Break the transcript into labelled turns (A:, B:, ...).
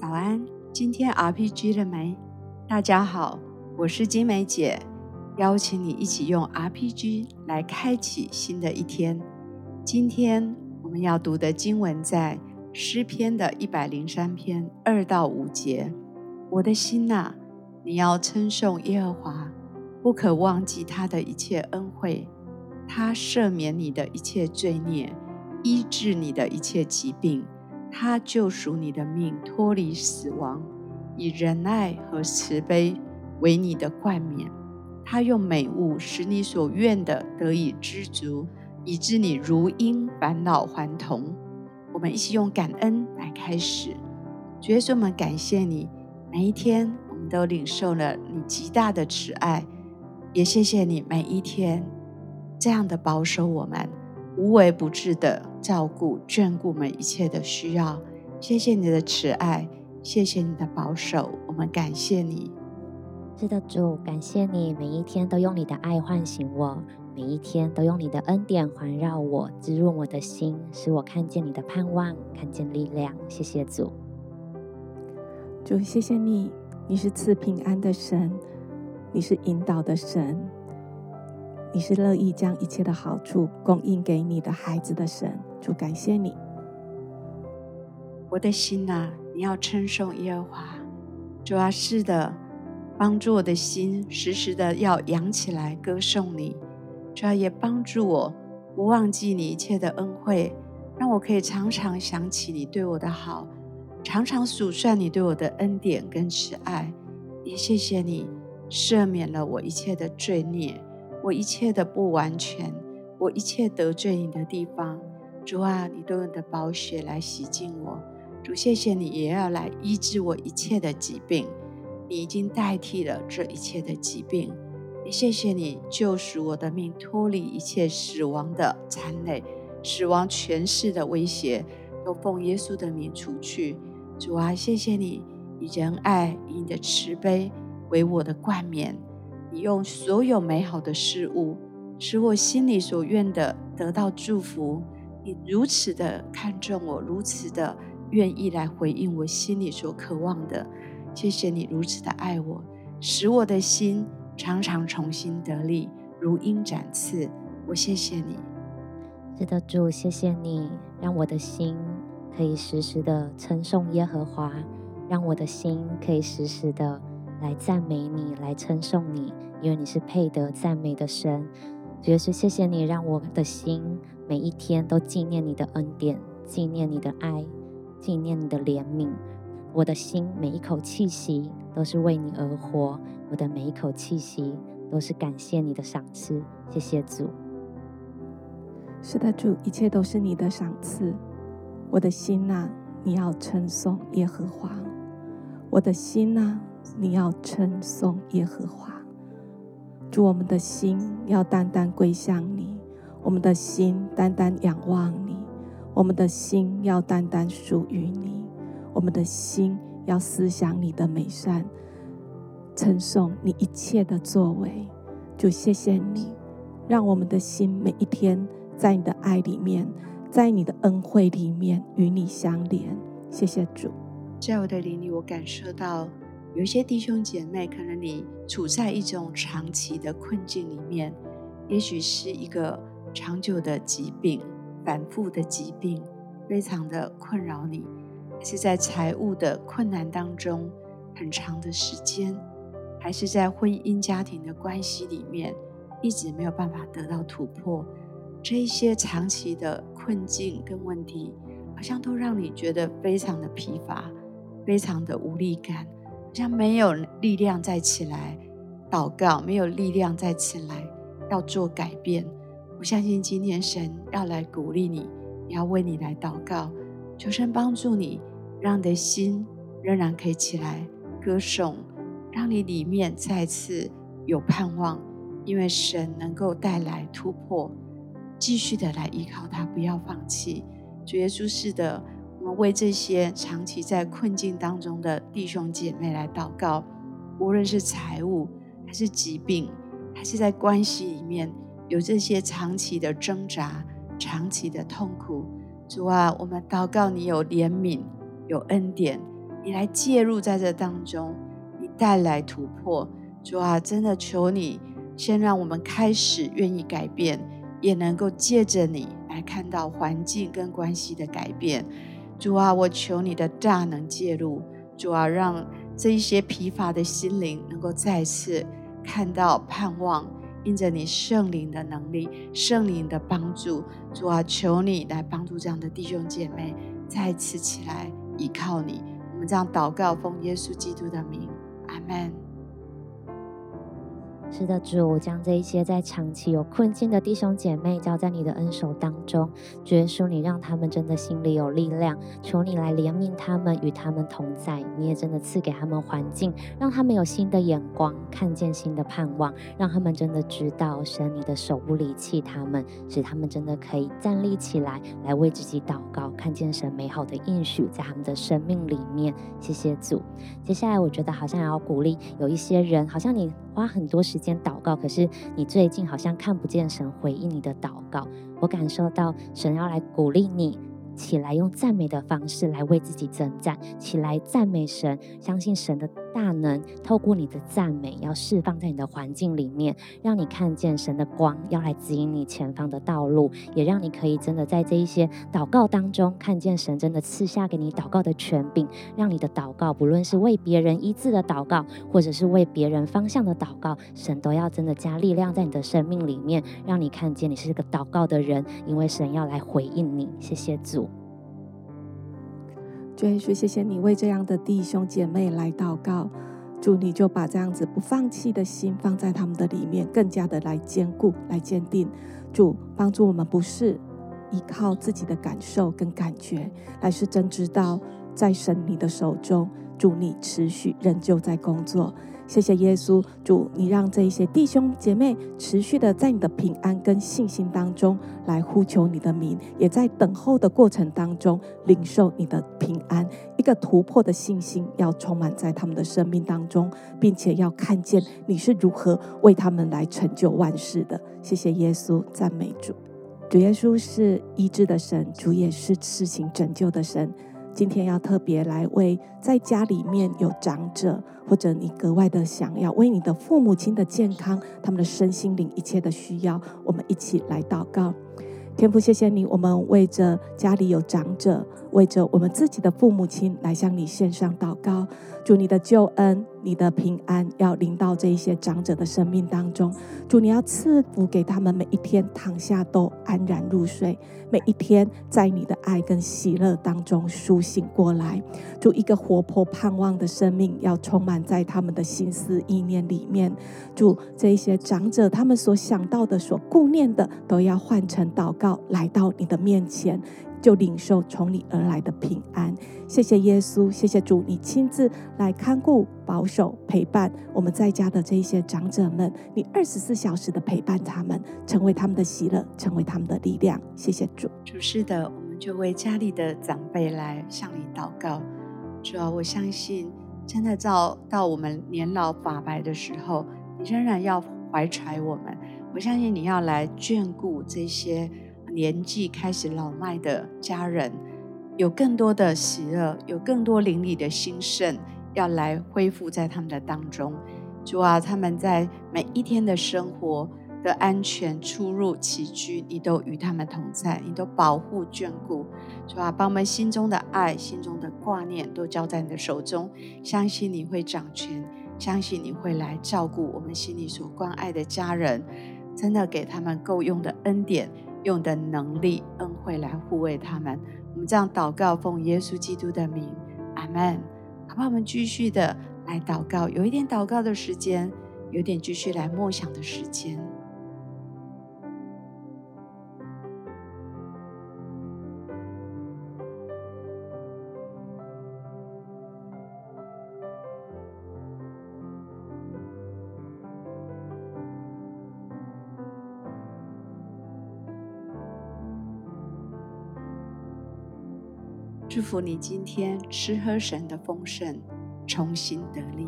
A: 早安，今天 RPG 了没？大家好，我是金梅姐，邀请你一起用 RPG 来开启新的一天。今天我们要读的经文在诗篇的一百零三篇二到五节。我的心呐，你要称颂耶和华，不可忘记他的一切恩惠，他赦免你的一切罪孽，医治你的一切疾病。他救赎你的命，脱离死亡，以仁爱和慈悲为你的冠冕。他用美物使你所愿的得以知足，以致你如鹰返老还童。我们一起用感恩来开始。主耶稣，我们感谢你，每一天我们都领受了你极大的慈爱，也谢谢你每一天这样的保守我们。无微不至的照顾、眷顾每一切的需要，谢谢你的慈爱，谢谢你的保守，我们感谢你。
B: 是的，主，感谢你每一天都用你的爱唤醒我，每一天都用你的恩典环绕我，滋润我的心，使我看见你的盼望，看见力量。谢谢主，
C: 主，谢谢你，你是赐平安的神，你是引导的神。你是乐意将一切的好处供应给你的孩子的神，主感谢你。
A: 我的心呐、啊，你要称颂耶和华，主啊，是的，帮助我的心时时的要扬起来歌颂你。主啊，也帮助我不忘记你一切的恩惠，让我可以常常想起你对我的好，常常数算你对我的恩典跟慈爱。也谢谢你赦免了我一切的罪孽。我一切的不完全，我一切得罪你的地方，主啊，你都用你的宝血来洗净我。主，谢谢你也要来医治我一切的疾病，你已经代替了这一切的疾病。也谢谢你救赎我的命，脱离一切死亡的残累，死亡权势的威胁，都奉耶稣的名除去。主啊，谢谢你以仁爱，以你的慈悲为我的冠冕。你用所有美好的事物，使我心里所愿的得到祝福。你如此的看重我，如此的愿意来回应我心里所渴望的。谢谢你如此的爱我，使我的心常常重新得力，如鹰展翅。我谢谢你，
B: 是的，主，谢谢你，让我的心可以时时的称颂耶和华，让我的心可以时时的。来赞美你，来称颂你，因为你是配得赞美的神。主耶稣，谢谢你，让我的心每一天都纪念你的恩典，纪念你的爱，纪念你的怜悯。我的心每一口气息都是为你而活，我的每一口气息都是感谢你的赏赐。谢谢主。
C: 是的，主，一切都是你的赏赐。我的心呐、啊，你要称颂耶和华。我的心呐、啊。你要称颂耶和华，主，我们的心要单单归向你，我们的心单单仰望你，我们的心要单单属于你，我们的心要思想你的美善，称颂你一切的作为。主，谢谢你，让我们的心每一天在你的爱里面，在你的恩惠里面与你相连。谢谢主，
A: 在我的灵里，我感受到。有些弟兄姐妹，可能你处在一种长期的困境里面，也许是一个长久的疾病、反复的疾病，非常的困扰你；还是在财务的困难当中很长的时间，还是在婚姻家庭的关系里面一直没有办法得到突破。这一些长期的困境跟问题，好像都让你觉得非常的疲乏，非常的无力感。好像没有力量再起来祷告，没有力量再起来要做改变。我相信今天神要来鼓励你，也要为你来祷告，求神帮助你，让你的心仍然可以起来歌颂，让你里面再次有盼望，因为神能够带来突破，继续的来依靠他，不要放弃。主耶稣是的。我们为这些长期在困境当中的弟兄姐妹来祷告，无论是财务，还是疾病，还是在关系里面有这些长期的挣扎、长期的痛苦。主啊，我们祷告你有怜悯、有恩典，你来介入在这当中，你带来突破。主啊，真的求你先让我们开始愿意改变，也能够借着你来看到环境跟关系的改变。主啊，我求你的大能介入。主啊，让这一些疲乏的心灵能够再次看到盼望。因着你圣灵的能力、圣灵的帮助，主啊，求你来帮助这样的弟兄姐妹再次起来依靠你。我们这样祷告，奉耶稣基督的名，阿门。
B: 是的，主，将这一些在长期有困境的弟兄姐妹交在你的恩手当中，主耶稣，你让他们真的心里有力量，求你来怜悯他们，与他们同在。你也真的赐给他们环境，让他们有新的眼光，看见新的盼望，让他们真的知道神你的手不离弃他们，使他们真的可以站立起来，来为自己祷告，看见神美好的应许在他们的生命里面。谢谢主。接下来，我觉得好像也要鼓励有一些人，好像你。花很多时间祷告，可是你最近好像看不见神回应你的祷告。我感受到神要来鼓励你。起来，用赞美的方式来为自己征战。起来，赞美神，相信神的大能，透过你的赞美，要释放在你的环境里面，让你看见神的光，要来指引你前方的道路，也让你可以真的在这一些祷告当中，看见神真的赐下给你祷告的权柄，让你的祷告，不论是为别人医治的祷告，或者是为别人方向的祷告，神都要真的加力量在你的生命里面，让你看见你是个祷告的人，因为神要来回应你。谢谢主。
C: 主耶稣，谢谢你为这样的弟兄姐妹来祷告，主你就把这样子不放弃的心放在他们的里面，更加的来坚固、来坚定。主帮助我们，不是依靠自己的感受跟感觉，而是真知道在神你的手中，主你持续仍旧在工作。谢谢耶稣，主，你让这一些弟兄姐妹持续的在你的平安跟信心当中来呼求你的名，也在等候的过程当中领受你的平安，一个突破的信心要充满在他们的生命当中，并且要看见你是如何为他们来成就万事的。谢谢耶稣，赞美主，主耶稣是医治的神，主也是施行拯救的神。今天要特别来为在家里面有长者，或者你格外的想要为你的父母亲的健康、他们的身心灵一切的需要，我们一起来祷告。天父，谢谢你，我们为着家里有长者，为着我们自己的父母亲来向你献上祷告。主你的救恩、你的平安要临到这一些长者的生命当中。主你要赐福给他们，每一天躺下都安然入睡，每一天在你的爱跟喜乐当中苏醒过来。主一个活泼盼望的生命要充满在他们的心思意念里面。主这一些长者，他们所想到的、所顾念的，都要换成祷告来到你的面前。就领受从你而来的平安，谢谢耶稣，谢谢主，你亲自来看顾、保守、陪伴我们在家的这些长者们，你二十四小时的陪伴他们，成为他们的喜乐，成为他们的力量。谢谢主。
A: 主是的，我们就为家里的长辈来向你祷告。主啊，我相信，真的到到我们年老发白的时候，你仍然要怀揣我们。我相信你要来眷顾这些。年纪开始老迈的家人，有更多的喜乐，有更多灵里的兴盛，要来恢复在他们的当中。主啊，他们在每一天的生活的安全、出入、起居，你都与他们同在，你都保护眷顾。主啊，把我们心中的爱、心中的挂念都交在你的手中，相信你会掌权，相信你会来照顾我们心里所关爱的家人，真的给他们够用的恩典。用的能力、恩惠来护卫他们。我们这样祷告，奉耶稣基督的名，阿门。好不好？我们继续的来祷告，有一点祷告的时间，有点继续来默想的时间。祝福你今天吃喝神的丰盛，重新得力。